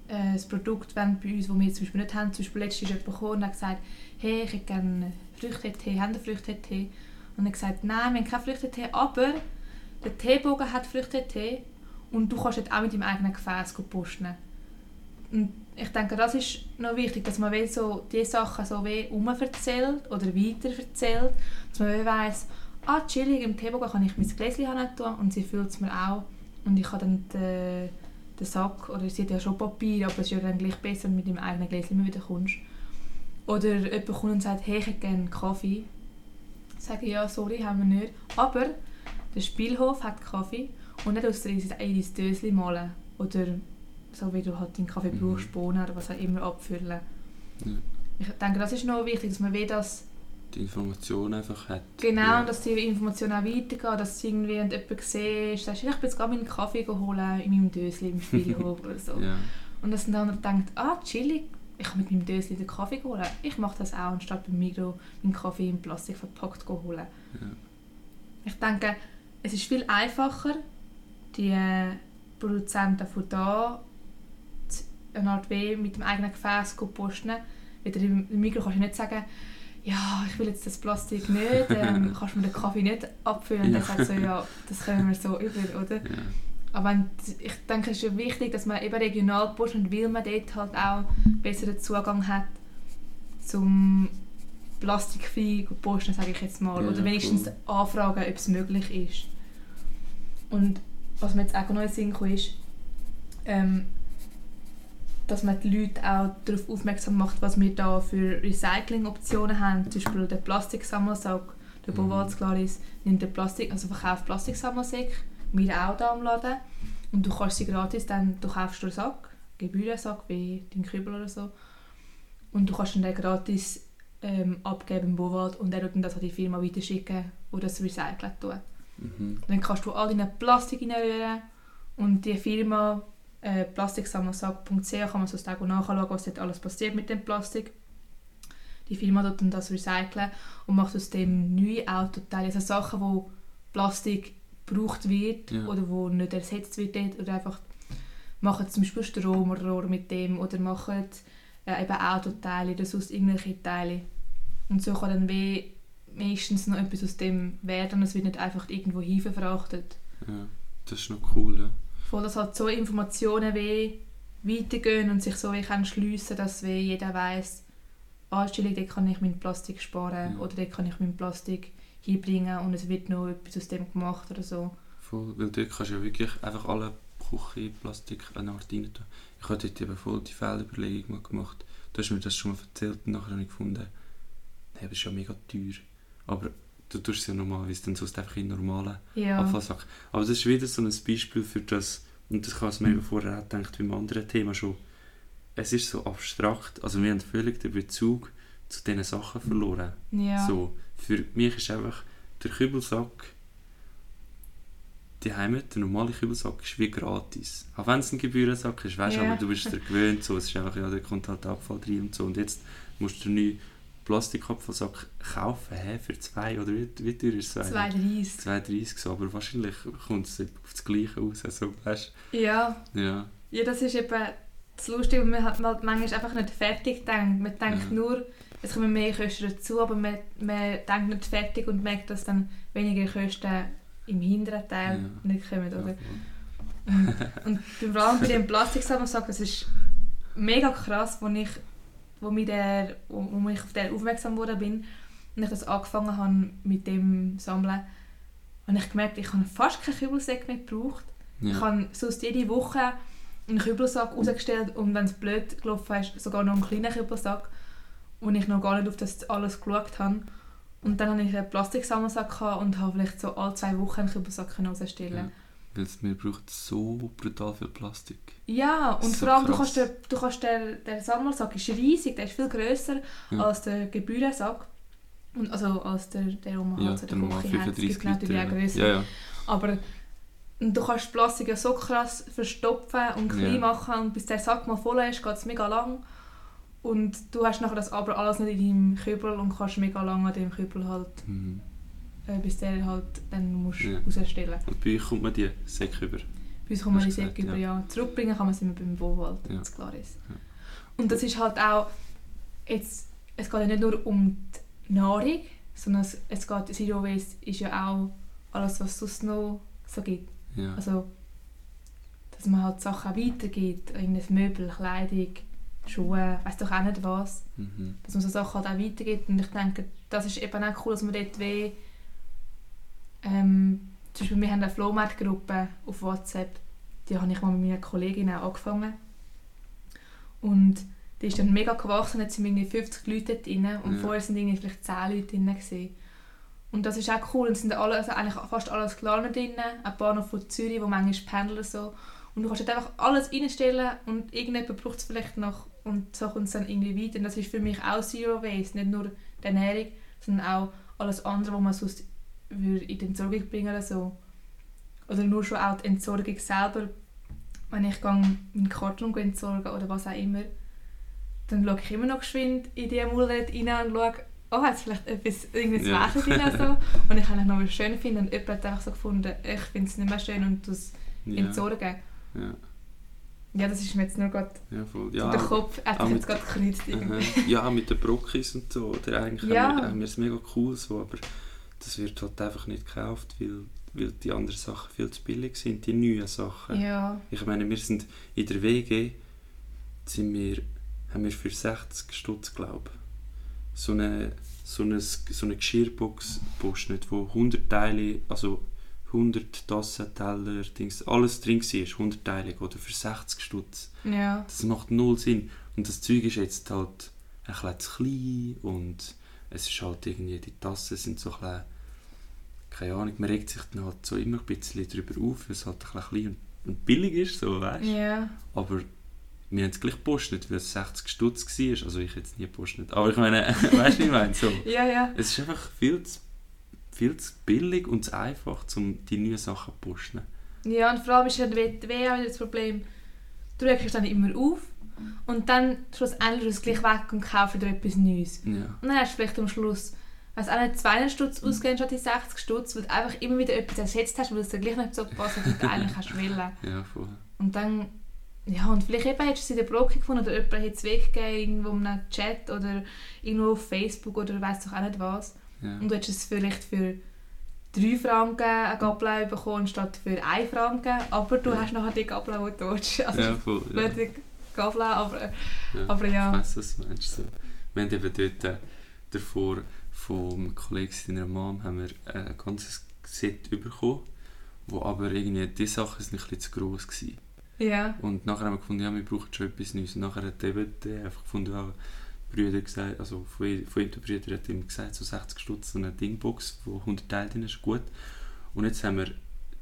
äh, das Produkt wollen bei uns, das wir zum Beispiel nicht haben, zum Beispiel letztens jemand gekommen und hat gesagt, hey, ich hätte gerne Früchtetee, haben Sie Früchtetee? Und er hat gesagt, nein, wir haben keinen Früchtetee, aber der Teebogen hat Früchtetee und du kannst auch mit deinem eigenen Gefäß posten. Und ich denke, das ist noch wichtig, dass man so die Sachen so erzählt oder weiter erzählt, dass man weiss, ah, chillig, im Teebogen kann ich mein Gläschen tun und sie füllt es mir auch. Und ich habe dann den, den Sack, oder sie hat ja schon Papier, aber es ist ja dann gleich besser, wenn du mit deinem eigenen Gläschen immer wieder kommst. Oder jemand kommt und sagt, hey, ich hätte gerne Kaffee. Sage ich, ja, sorry, haben wir nicht. Aber der Spielhof hat Kaffee und nicht aus der in dein Döschen malen. Oder so wie du halt deinen Kaffee Mhm. brauchst, Bohnen oder was auch immer abfüllen. Ja. Ich denke, das ist noch wichtig, dass man wie das die Information einfach hat. Genau, Ja. und dass die Informationen auch weitergehen, dass du irgendwie wenn du jemanden siehst, sagst, ich bin jetzt gerade meinen Kaffee holen in meinem Dösli im Spielhof oder so. Ja. Und dass dann der andere denkt, ah, chillig, ich kann mit meinem Dösli den Kaffee holen. Ich mache das auch, anstatt beim Migros meinen Kaffee in Plastik verpackt zu holen. Ja. Ich denke, es ist viel einfacher, die Produzenten von da eine Art wie mit dem eigenen Gefäß posten. Wieder im Mikro kannst du nicht sagen, ja, ich will jetzt das Plastik nicht, ähm, kannst du mir den Kaffee nicht abfüllen. Und Ja. dann so, ja, das können wir so über, oder? Ja. Aber ich denke, es ist wichtig, dass man eben regional postet, weil man dort halt auch besseren Zugang hat zum plastikfrei posten, sage ich jetzt mal. Ja, Oder wenigstens voll. anfragen, ob es möglich ist. Und was mir jetzt auch noch in den Sinn kam, ist, ähm, dass man die Leute auch darauf aufmerksam macht, was wir da für Recycling-Optionen haben. Zum Beispiel der Plastiksammelsack. Der Mhm. Bovalz Claris nimmt den Plastik, also verkauft Plastiksammelsäcke, wir auch da am Laden. Und du kannst sie gratis, dann du kaufst einen Sack, Gebührensack wie dein Kübel oder so. Und du kannst dann den gratis ähm, abgeben im Bowald und er tut dann das an die Firma weiterschicken, die das recyceln tut. Mhm. Dann kannst du all deine Plastik reinrühren und die Firma äh, plastiksammelsack.ch kann man sonst auch nachschauen, was dort alles passiert mit dem Plastik. Die Firma tut dann das recyceln und macht aus dem neue Autoteile, also Sachen, wo Plastik gebraucht wird Ja. oder wo nicht ersetzt wird dort, oder einfach machen zum Beispiel Stromrohr mit dem oder machen äh, eben Autoteile oder sonst irgendwelche Teile. Und so kann dann wie meistens noch etwas aus dem werden und es wird nicht einfach irgendwo hin verfrachtet. ja. Das ist noch cool, ja. Voll, dass halt so Informationen wie weitergehen und sich so wie können schliessen, dass wie jeder weiß, chillig, dort kann ich mein Plastik sparen Ja. oder dort kann ich mein Plastik hinbringen und es wird noch etwas aus dem gemacht oder so. Voll, weil dort kannst du ja wirklich einfach alle Küchenplastik eine Art rein tun. Ich habe dort eben voll die Fehlüberlegung gemacht. Du hast mir das schon mal erzählt und nachher habe ich gefunden, das ist ja mega teuer. Aber du tust es ja normalerweise dann sonst einfach in normalen Ja, Abfallsack. Aber das ist wieder so ein Beispiel für das, und das ich mir eben vorher auch gedacht, beim anderen Thema schon, es ist so abstrakt, also wir haben völlig den Bezug zu diesen Sachen verloren. ja. So, für mich ist einfach der Kübelsack die Heimat, der normale Kübelsack ist wie gratis. Auch wenn es ein Gebührensack ist, weißt du, Ja. aber du bist dir gewöhnt, so, es ist einfach, ja, da kommt halt Abfall rein und so. Und jetzt musst du einen neuen Plastikabfallsack kaufen, hä, für zwei, oder wie, wie teuer ist es? 2,30. 2,30 so, aber wahrscheinlich kommt es auf das Gleiche aus, also, weißt Ja. ja. ja, das ist eben das Lustige, man hat halt manchmal einfach nicht fertig denkt. Man denkt Ja. nur, es kommen mehr Kosten dazu, aber man, man denkt nicht fertig und merkt, dass dann weniger Kosten im hinteren Teil Ja. nicht kommen. Oder? Ja, Und, und vor allem bei dem Plastiksammelsack, das ist mega krass, wo ich, wo, mich der, wo, ich auf den aufmerksam geworden bin und ich das angefangen habe mit dem Sammeln, habe ich gemerkt, ich habe fast keinen Kübelsack mehr gebraucht. Ich ja. habe sonst jede Woche einen Kübelsack rausgestellt und wenn es blöd gelaufen ist, sogar noch einen kleinen Kübelsack, wo ich noch gar nicht auf das alles geschaut habe. Und dann hatte ich einen Plastiksammelsack und habe vielleicht so alle zwei Wochen einen Kübelsack rausstellen Ja. Weil es mir braucht so brutal viel Plastik. Ja, und So vor allem, du krass. kannst, du kannst der, der Sammelsack ist riesig, der ist viel grösser Ja. als der Gebührensack. Und also als der, der man Ja, halt so der Küche hat. Es 35 gibt natürlich auch grösser. Ja, ja. Aber du kannst Plastik ja so krass verstopfen und klein machen und bis der Sack mal voll ist, geht es mega lang. Und du hast nachher das aber alles nicht in deinem Kübel und kannst mega lang an dem Kübel halt, Mhm. Äh, bis der halt dann musst Ja. rausstellen. Und bei euch kommt man die Säcke über. Bei uns kommt man die Säcke über, ja. Zurückbringen kann man sie immer beim Wohlwald, Ja. das klar ist. Ja. Und das ist halt auch, jetzt, es geht ja nicht nur um die Nahrung, sondern es, es geht, Zero Waste ist ja auch alles, was es sonst noch so gibt. Ja. Also, dass man halt Sachen weitergibt, irgendein Möbel, Kleidung, Schuhe, weiß doch auch nicht was. Mhm. Dass man so Sachen halt auch weitergibt. Und ich denke, das ist eben auch cool, dass man dort wie, ähm, zum Beispiel wir haben eine Flohmarktgruppe auf WhatsApp, die habe ich mal mit meiner Kollegin auch angefangen. Und die ist dann mega gewachsen, jetzt sind irgendwie 50 Leute drin und Ja. vorher sind irgendwie vielleicht 10 Leute drin gewesen. Und das ist auch cool, und es sind alle, also eigentlich fast alle aus Glarner drin, ein paar noch von Zürich, wo manchmal pendeln so. Und du kannst dort einfach alles reinstellen und irgendjemand braucht es vielleicht noch und so kommt es dann irgendwie weiter. Und das ist für mich auch Zero Waste, nicht nur die Ernährung, sondern auch alles andere, was man sonst würde in die Entsorgung bringen oder so. Oder nur schon auch die Entsorgung selber. Wenn ich meinen Karton entsorgen oder was auch immer, dann schaue ich immer noch geschwind in die Müllrede rein und schaue, oh, hat es vielleicht etwas, irgendein Ja. Wesen drin oder so. Und ich eigentlich noch was schön finde und jemand hat einfach so gefunden, ich finde es nicht mehr schön und das Ja. entsorgen. Ja. Ja, das ist mir jetzt nur gerade Ja, voll. Ja, den Kopf, hat sich jetzt gerade. Aha. ja, mit den Brockis und so. Oder eigentlich Ja. haben wir es mega cool so, aber das wird halt einfach nicht gekauft, weil, weil die anderen Sachen viel zu billig sind, die neuen Sachen. Ja, Ich meine, wir sind in der WG, sind wir, haben wir für 60 Stutz, glaube ich, so eine, so eine, so eine Geschirrbox postet, wo 100 Teile, also 100 Tassen, Teller, Dings, alles drin war, 100 Teile, oder für 60 Stutz. ja. Das macht null Sinn. Und das Zeug ist jetzt halt ein bisschen zu klein und es ist halt irgendwie, die Tassen sind so ein bisschen, keine Ahnung, man regt sich dann halt so immer ein bisschen darüber auf, weil es halt ein bisschen klein und, billig ist, so, weißt Ja, Aber wir haben es gleich gepostet, weil es 60 Stutz war, also ich jetzt nie gepostet, aber ich meine, weißt du, wie ich meine? So, ja, ja. es ist einfach viel zu, viel zu billig und zu einfach, um die neuen Sachen zu posten. Ja, und vor allem ist ja die WTW auch wieder das Problem, du regst dich dann immer auf und dann schlussendlich ist es gleich weg und kaufst dir etwas Neues. Ja, Und dann hast du vielleicht am Schluss, weiß auch nicht, 200 Stutz ausgegeben statt die 60 Stutz, weil du einfach immer wieder etwas ersetzt hast, weil es dir gleich nicht so gepasst hat, wie du eigentlich hast wollen. ja, voll. Und dann, ja, und vielleicht eben hättest du es in der Brocke gefunden oder jemand hätte es weggegeben, irgendwo in einem Chat oder irgendwo auf Facebook oder weiss doch auch nicht was. Ja. Und du hättest es vielleicht für 3 Franken eine Gabel bekommen statt für 1 Franken, aber du Ja. hast nachher die Gabel, die du willst. Also ja, voll. Ja. Blöde Gabel, aber, Ja. aber Ich ja. weiss, was du meinst. So. Wir haben eben dort äh, davor vom Kollegen seiner Mom haben wir ein ganzes Set bekommen, wo aber irgendwie die Sachen sind ein bisschen zu gross waren. Ja, Und nachher haben wir gefunden, ja, wir brauchen schon etwas Neues. Und nachher hat eben der einfach gefunden, ja, Brüder gesagt, also von, von ihm der Brüder hat ihm gesagt, so 60 Stutz, so eine Dingbox, wo 100 Teile drin ist, gut. Und jetzt haben wir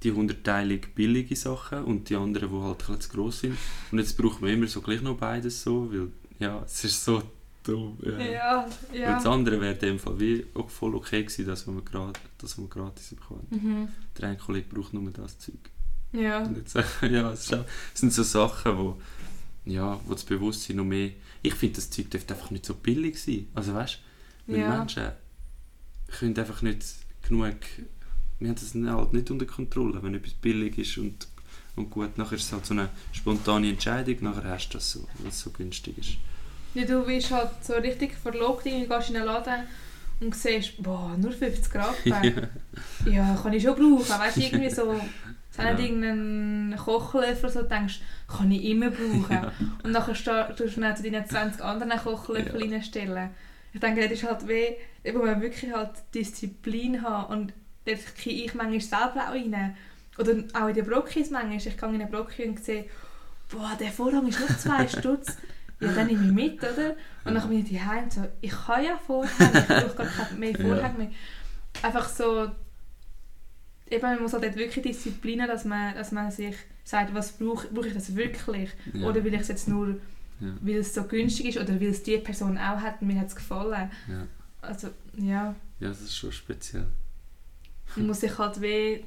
die 100-teilig billige Sachen und die anderen, die halt ein zu gross sind. Und jetzt brauchen wir immer so gleich noch beides so, weil, ja, es ist so dumm. Ja. ja, Weil das ja. andere wäre in dem Fall wie auch voll okay gewesen, dass wir, grad, dass wir gratis bekommen. Mhm. Der eine Kollege braucht nur das Zeug. Ja. Und jetzt, ja, es, auch, es sind so Sachen, wo, ja, wo das Bewusstsein noch mehr... Ich finde, das Zeug dürfte einfach nicht so billig sein. Also weißt du, wenn Ja. Menschen können einfach nicht genug... Wir haben das halt nicht unter Kontrolle, wenn etwas billig ist und und gut. Nachher ist es halt so eine spontane Entscheidung, nachher hast du das so, weil es so günstig ist. Ja, du bist halt so richtig verlobt, irgendwie gehst in einen Laden und siehst, boah, nur 50 Grad. ja. ja, kann ich schon brauchen. Weißt du, irgendwie so, so Ja. irgendeinen Kochlöffel, so denkst, kann ich immer brauchen. Ja. Und nachher sta- tust du dann zu deinen 20 anderen Kochlöffel Ja. reinstellen. Ich denke, das ist halt weh, da muss man wirklich halt Disziplin haben. Und gehe ich manchmal selber auch rein. Oder auch in den Brokkis manchmal. Ich gehe in den Brocki und sehe, boah, der Vorhang ist nur zwei Stutz. Ja, dann nehme ich mit, oder? Und dann bin ich daheim und so, ich kann ja Vorhänge, ich brauche gar kein mehr Ja. Vorhänge mehr. Einfach so, eben, man muss halt dort wirklich Disziplin dass man, dass man sich sagt, was brauche, brauche ich das wirklich? Ja. Oder will ich es jetzt nur, Ja. weil es so günstig ist oder weil es die Person auch hat und mir hat es gefallen. Ja. Also, ja, ja, das ist schon speziell. Man muss sich halt weh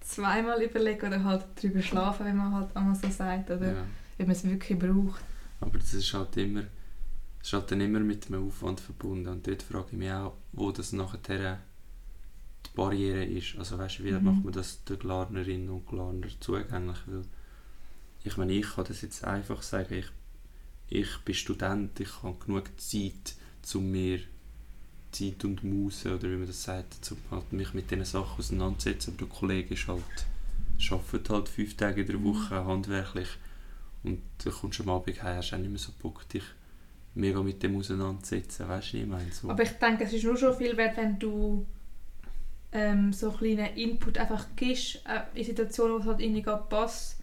zweimal überlegen oder halt drüber schlafen, wenn man halt einmal so sagt, oder Ja. wenn man es wirklich braucht. Aber das ist halt immer, das ist halt dann immer mit einem Aufwand verbunden. Und dort frage ich mich auch, wo das nachher die Barriere ist. Also weißt du, wie Mhm. macht man das den Glarnerinnen und Glarner zugänglich? Weil ich meine, ich kann das jetzt einfach sagen, ich, ich bin Student, ich habe genug Zeit, um mir Zeit und Muße, oder wie man das sagt, um halt mich mit diesen Sachen auseinanderzusetzen. Aber der Kollege ist halt, arbeitet halt fünf Tage in der Mhm. Woche handwerklich. Und dann kommst du am Abend heim, hast auch nicht mehr so Bock, dich mega mit dem auseinanderzusetzen. Weißt du, ich meine? So. Aber ich denke, es ist nur schon viel wert, wenn du ähm, so einen kleinen Input einfach gibst äh, in Situationen, wo es halt irgendwie gerade passt.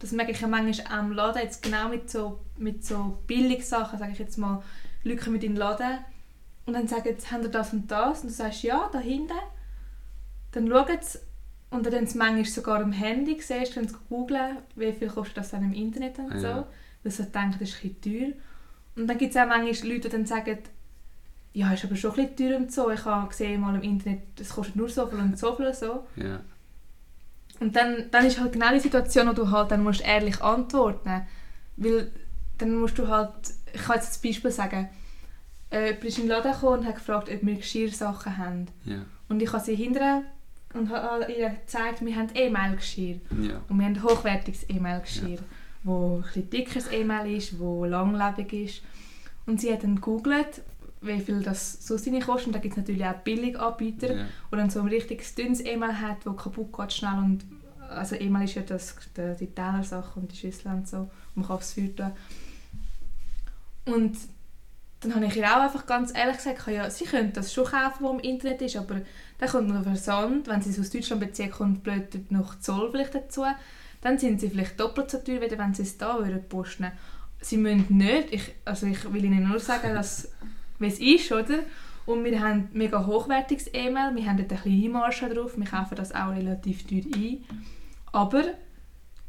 Das merke ich ja manchmal auch im Laden, jetzt genau mit so, mit so Billigsachen, sage ich jetzt mal, Leute kommen in den Laden und dann sagen sie, haben ihr das und das? Und du sagst, ja, da hinten. Dann schauen sie und dann sie manchmal sogar am Handy, siehst, können sie googeln, wie viel kostet das dann im Internet und so. Ja. Weil sie denken, das ist ein bisschen teuer. Und dann gibt es auch manchmal Leute, die dann sagen, ja, ist aber schon ein bisschen teuer und so. Ich habe gesehen mal im Internet, es kostet nur so viel und so viel und so. ja. Und dann, dann ist halt genau die Situation, wo du halt dann musst ehrlich antworten Weil dann musst du halt, ich kann jetzt das Beispiel sagen, äh, jemand ist in den Laden gekommen und hat gefragt, ob wir Geschirrsachen haben. Ja. Und ich habe sie hinterher und habe ihr gezeigt, wir haben E-Mail-Geschirr. Ja. Und wir haben hochwertiges E-Mail-Geschirr, wo ein dickeres E-Mail ist, wo langlebig ist. Und sie hat dann gegoogelt, wie viel das so seine kostet. Und da gibt es natürlich auch Billiganbieter, Ja. wo dann so ein richtig dünnes E-Mail hat, das kaputt geht schnell. Und, also E-Mail ist ja das, die, die Tellersachen und die Schüsseln und so, wo man kann aufs Feuer tun Und dann habe ich ihr auch einfach ganz ehrlich gesagt, ja, sie könnte das schon kaufen, was im Internet ist, aber dann kommt noch Versand, wenn sie es aus Deutschland beziehen, kommt blöd noch Zoll vielleicht dazu. Dann sind sie vielleicht doppelt so teuer, wie wenn sie es da würden posten. Sie müssen nicht, ich, also ich will ihnen nur sagen, dass wie es ist, oder? Und wir haben mega hochwertiges E-Mail, wir haben dort eine kleine Marge drauf, wir kaufen das auch relativ teuer ein. Aber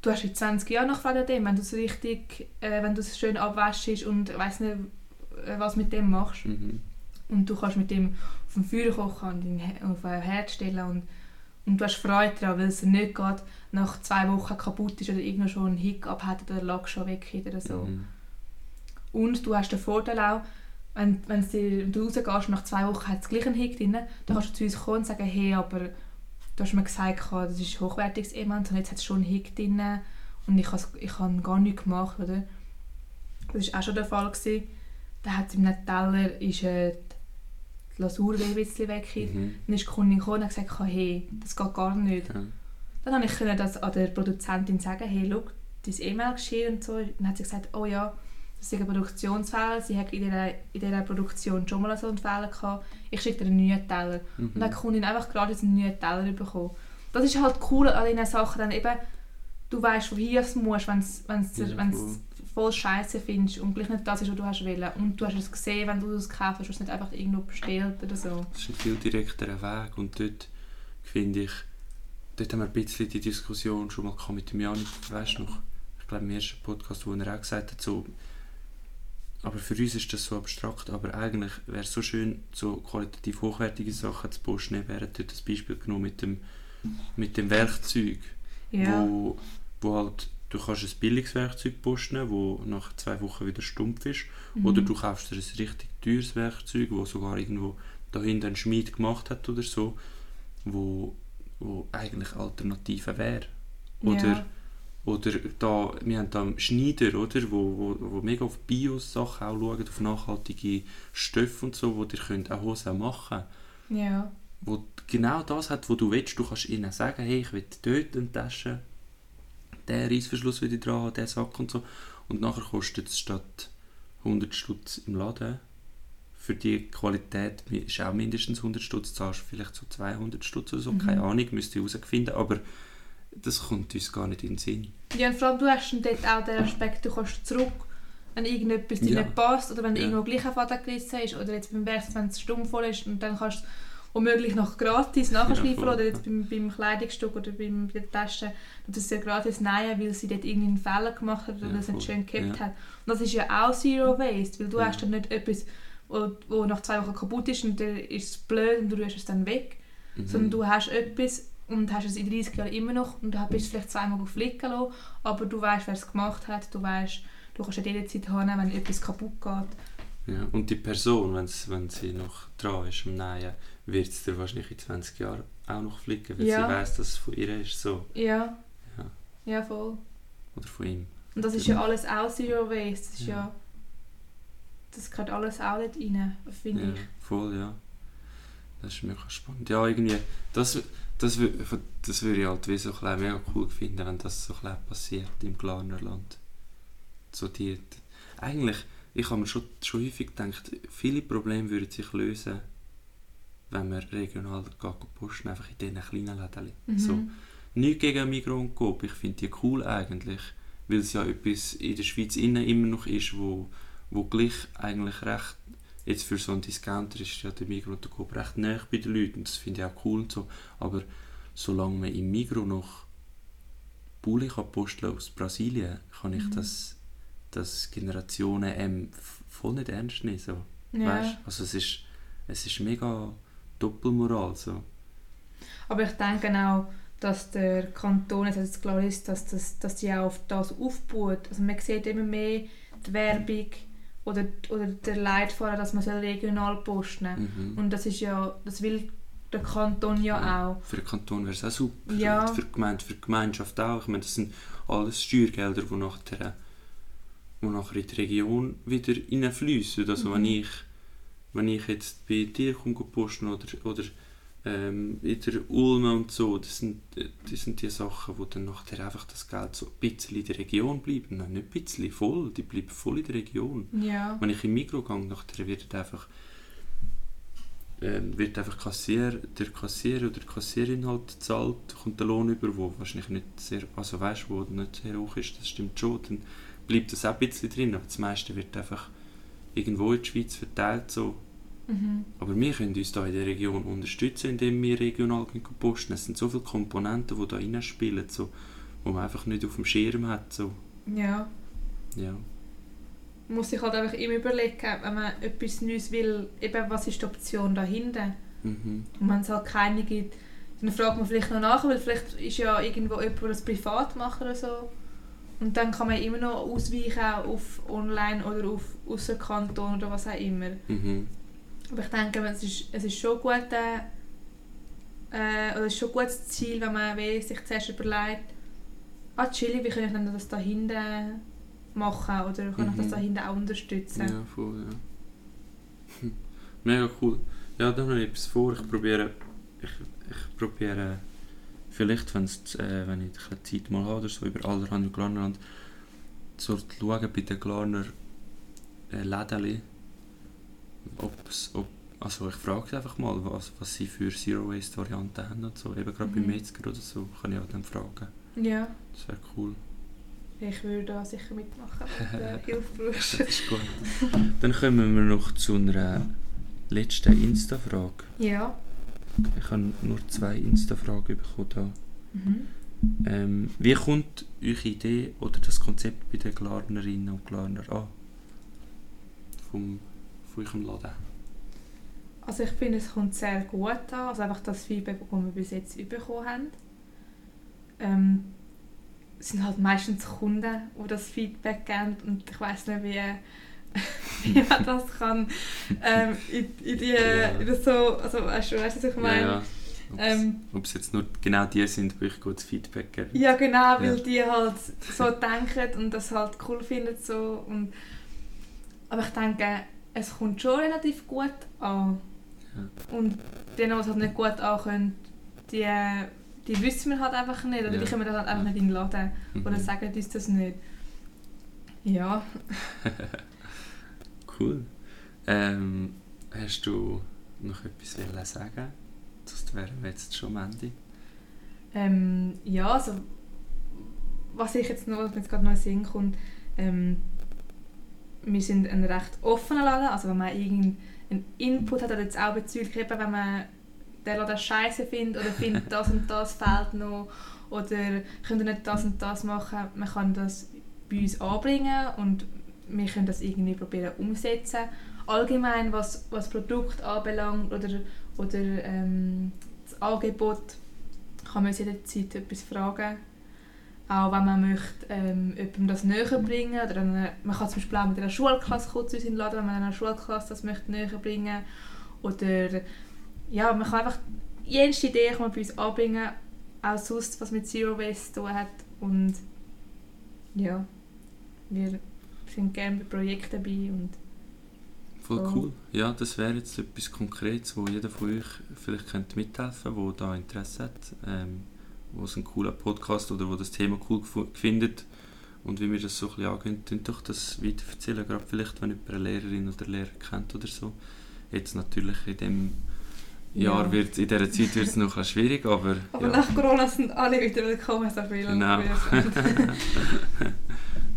du hast in 20 Jahren noch an dem, wenn du es richtig, äh, wenn du es schön abwäschst und weiss nicht, was mit dem machst. Mhm. Und du kannst mit dem auf dem Feuer kochen und auf ein Herd stellen und, und du hast Freude daran, weil es nicht geht, nach zwei Wochen kaputt ist oder irgendwo schon einen Hiccup hat oder der Lack schon weg oder so. Mhm. Und du hast den Vorteil auch, wenn, wenn dir, du rausgehst und nach zwei Wochen hat es gleich einen Hick drin, dann kannst du zu uns kommen und sagen, hey, aber du hast mir gesagt, das ist hochwertiges Element und jetzt hat es schon einen Hick drin und ich habe ich gar nichts gemacht, oder? Das war auch schon der Fall. Gewesen. Da hat einem Teller ist, äh, die Lasur ein bisschen weg. Mhm. Dann ist die Kundin gekommen und hat gesagt, hey, das geht gar nicht. Ja. Dann konnte ich können das an der Produzentin sagen, hey, schau, dein E-Mail-Geschirr und so. Dann hat sie gesagt, oh ja, das ist ein Produktionsfehler. Sie hat in dieser, in dieser Produktion schon mal so einen Fehler gehabt. Ich schicke dir einen neuen Teller. Mhm. Und dann hat die Kundin einfach gerade einen neuen Teller bekommen. Das ist halt cool an diesen Sachen, dann eben, du weißt, wohin du musst, wenn Ja, es voll. scheiße findest und gleich nicht das ist, was du hast wollen. Und du hast es gesehen, wenn du es gekauft hast, du hast es nicht einfach irgendwo bestellt oder so. Das ist ein viel direkterer Weg und dort finde ich, dort haben wir ein bisschen die Diskussion schon mal gehabt mit dem Janik, weißt du noch, ich glaube im ersten Podcast, wo er auch gesagt hat, so, aber für uns ist das so abstrakt, aber eigentlich wäre es so schön, so qualitativ hochwertige Sachen zu posten, er hat dort das Beispiel genommen mit dem, mit dem Werkzeug, Ja. wo, wo halt, du kannst ein billiges Werkzeug posten, wo nach zwei Wochen wieder stumpf ist, Mhm. oder du kaufst dir ein richtig teures Werkzeug, wo sogar irgendwo dahinter ein Schmied gemacht hat oder so, wo, wo eigentlich Alternative wäre. Oder, Ja. Oder da, wir haben da Schneider, oder, wo, wo, wo mega auf Bio-Sachen auch schauen, auf nachhaltige Stoffe und so, wo dir könnt auch Hosen machen Ja. wo genau das hat, wo du willst. Du kannst ihnen sagen, hey, ich will dort eine Tasche, den Reissverschluss wieder dran haben, den Sack und so. Und nachher kostet es statt 100 Stutz im Laden, für die Qualität ist auch mindestens 100 Stutz, zahlst du vielleicht so 200 Stutz oder so, Mhm. keine Ahnung, müsst ihr herausfinden, aber das kommt uns gar nicht in den Sinn. Ja, und vor allem du hast dann dort auch den Aspekt, du kannst zurück, wenn irgendetwas dir Ja. nicht passt oder wenn Ja. irgendwo gleich ein Faden gerissen ist oder jetzt beim Werk, wenn es stumm voll ist und dann kannst du womöglich noch gratis nachschleifen voll, oder jetzt ja. beim, beim Kleidungsstück oder beim, bei der Tasche du das ja gratis nähen, weil sie dort irgendeinen Fehler gemacht hat oder Ja, das nicht schön gekippt ja. hat. Und das ist ja auch Zero Waste, weil du Ja. hast dann nicht etwas, wo, wo nach zwei Wochen kaputt ist und dann ist es blöd und du rührst es dann weg, Mhm. sondern du hast etwas und hast es in 30 Jahren immer noch und du bist vielleicht zweimal flicken lassen, aber du weißt, wer es gemacht hat, du weißt, du kannst ja jederzeit haben, wenn etwas kaputt geht. Ja, und die Person, wenn sie noch dran ist am Nähen, wird es dir wahrscheinlich in 20 Jahren auch noch flicken, weil Ja. sie weiß, dass es von ihr ist. So. Ja. Ja. Ja, voll. Oder von ihm. Und das ist ja alles auch Zero Waste. Das ist ja, Ja. das gehört alles auch nicht rein, finde Ja, ich. voll, ja. Das ist mega spannend. Ja, irgendwie, das, das, das würde ich halt wie so ein mega cool finden, wenn das so ein passiert im Glarnerland. So die, eigentlich, ich habe mir schon, schon häufig gedacht, viele Probleme würden sich lösen, wenn man regional posten, einfach in diesen kleinen Läden. Mhm. So. Nichts gegen Migros und Coop, ich finde die cool eigentlich, weil es ja etwas in der Schweiz innen immer noch ist, wo, wo gleich eigentlich recht, jetzt für so einen Discounter ist ja der Migros und der Coop recht nah bei den Leuten und das finde ich auch cool und so, aber solange man im Migros noch Pulli kann posten aus Brasilien, kann ich Mhm. das, das Generationen M voll nicht ernst nehmen, so. Ja. Weißt? Also es ist, es ist mega Doppelmoral, so. Aber ich denke auch, dass der Kanton, jetzt jetzt klar ist, dass, das, dass die auch auf das aufbaut. Also man sieht immer mehr die Werbung oder, oder der Leitfaden, dass man soll regional posten Mhm. Und das ist ja, das will der Kanton ja, Ja. auch. Für den Kanton wäre es auch super. Ja. Für die Gemeinde, für die Gemeinschaft auch. Ich meine, das sind alles Steuergelder, die nachher, die nachher in die Region wieder reinfließen. Also Mhm. wenn, ich, wenn ich jetzt bei dir komme posten oder, oder ähm, in der Ulme und so, das sind, das sind die Sachen, wo dann nachher einfach das Geld so ein bisschen in der Region bleibt. Nein, nicht ein bisschen, voll. Die bleiben voll in der Region. Ja. Wenn ich im Mikro gehe, nachher wird einfach, ähm, wird einfach Kassier, der Kassierer oder die Kassierin halt zahlt, kommt der Lohn über, wo wahrscheinlich nicht sehr, also weißt, wo nicht sehr hoch ist, das stimmt schon, dann bleibt das auch ein bisschen drin, aber das meiste wird einfach irgendwo in der Schweiz verteilt so. Mhm. Aber wir können uns da in der Region unterstützen, indem wir regional posten. Es sind so viele Komponenten, die da reinspielen, so, wo man einfach nicht auf dem Schirm hat, so. ja. Ja. Man muss sich halt einfach immer überlegen, wenn man etwas Neues will, eben, was ist die Option dahinter. Mhm. Und wenn es halt keine gibt, dann fragt man vielleicht noch nach, weil vielleicht ist ja irgendwo jemand, der das privat macht oder so. Und dann kann man immer noch ausweichen auf online oder auf ausser Kanton oder was auch immer. Mhm. Aber ich denke, es ist, es ist schon gut, äh, äh, oder es ist schon ein gutes Ziel, wenn man wie sich zuerst überlegt, ah Chili, wie kann ich denn das da hinten machen oder kann ich das Mhm. da hinten auch unterstützen? Ja, voll, ja. Mega cool. Ja, da noch etwas vor. Ich probiere, ich, ich probiere vielleicht, wenn's, äh, wenn ich Zeit mal habe oder so, über allerhand und Glarnerland, zu schauen bei den Glarner äh, Läden, ob's, ob, also ich frage einfach mal, was, was sie für Zero Waste Varianten haben und so, eben gerade Mhm. beim Metzger oder so, kann ich auch dann fragen. Ja, Das wäre cool. ich würde da sicher mitmachen, wenn du Hilfe brauchst. Das ist gut. Dann kommen wir noch zu einer letzten Insta-Frage. Ja. Ich habe nur zwei Insta-Fragen bekommen. Da. Mhm. Ähm, wie kommt eure Idee oder das Konzept bei den Glarnerinnen und Glarner an? Vom, von eurem Laden? Also ich finde, es kommt sehr gut an. Also einfach das Feedback, das wir bis jetzt bekommen haben. Ähm, es sind halt meistens Kunden, die das Feedback geben und ich weiß nicht, wie, wie man das kann ähm, in, in die, Ja. so, also weißt du, weißt du, was ich meine? Ja, ja. Ähm, Ob es jetzt nur genau die sind, die euch gutes Feedback geben. Ja, genau, weil Ja. die halt so denken und das halt cool finden. So. Und, aber ich denke, es kommt schon relativ gut an. Und denen, was halt nicht gut ankommt, die, die wissen wir halt einfach nicht. Oder Ja. die können das halt einfach nicht in den Laden. Mhm. Oder sagen uns das nicht. Ja, Cool. Ähm, hast du noch etwas wollen sagen? Das wären wir jetzt schon am Ende. ähm, ja, also was ich jetzt noch, was mir jetzt gerade noch in Sinn kommt, ähm, wir sind ein recht offener Laden, also wenn man irgendeinen Input hat oder jetzt auch bezüglich eben, wenn man den Laden scheiße findet oder findet, das und das fehlt noch oder könnt ihr nicht das und das machen, man kann das bei uns anbringen und wir können das irgendwie probieren umsetzen. Allgemein, was, was Produkt anbelangt oder, oder ähm, das Angebot, kann man jederzeit etwas fragen. Auch wenn man möchte, ähm, jemandem das näher bringen oder eine, man kann zum Beispiel auch mit einer Schulklasse zu uns Laden, wenn man einer Schulklasse das möchte näher bringen oder ja, man kann einfach jenste Idee kann man bei uns anbringen, auch sonst, was mit Zero Waste zu tun hat und ja, wir sind gerne bei Projekten dabei und Voll So. cool. Ja, das wäre jetzt etwas Konkretes, wo jeder von euch vielleicht könnte mithelfen könnte, der da Interesse hat, ähm, wo es einen coolen Podcast oder wo das Thema cool findet und wie wir das so ein bisschen angehen, könnt doch das weiter erzählen, gerade vielleicht, wenn jemand eine Lehrerin oder Lehrer kennt oder so. Jetzt natürlich in dem Jahr Ja. wird in dieser Zeit wird es noch ein schwierig, aber, aber ja. nach Corona sind alle wieder willkommen, so viele Genau.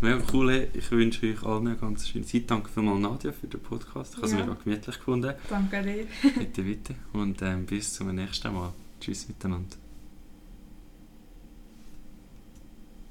Mega cool, ich wünsche euch allen eine ganz schöne Zeit. Danke vielmals Nadja für den Podcast. Ich habe es Ja. mega gemütlich gefunden. Danke dir. Bitte, bitte. Und ähm, bis zum nächsten Mal. Tschüss miteinander.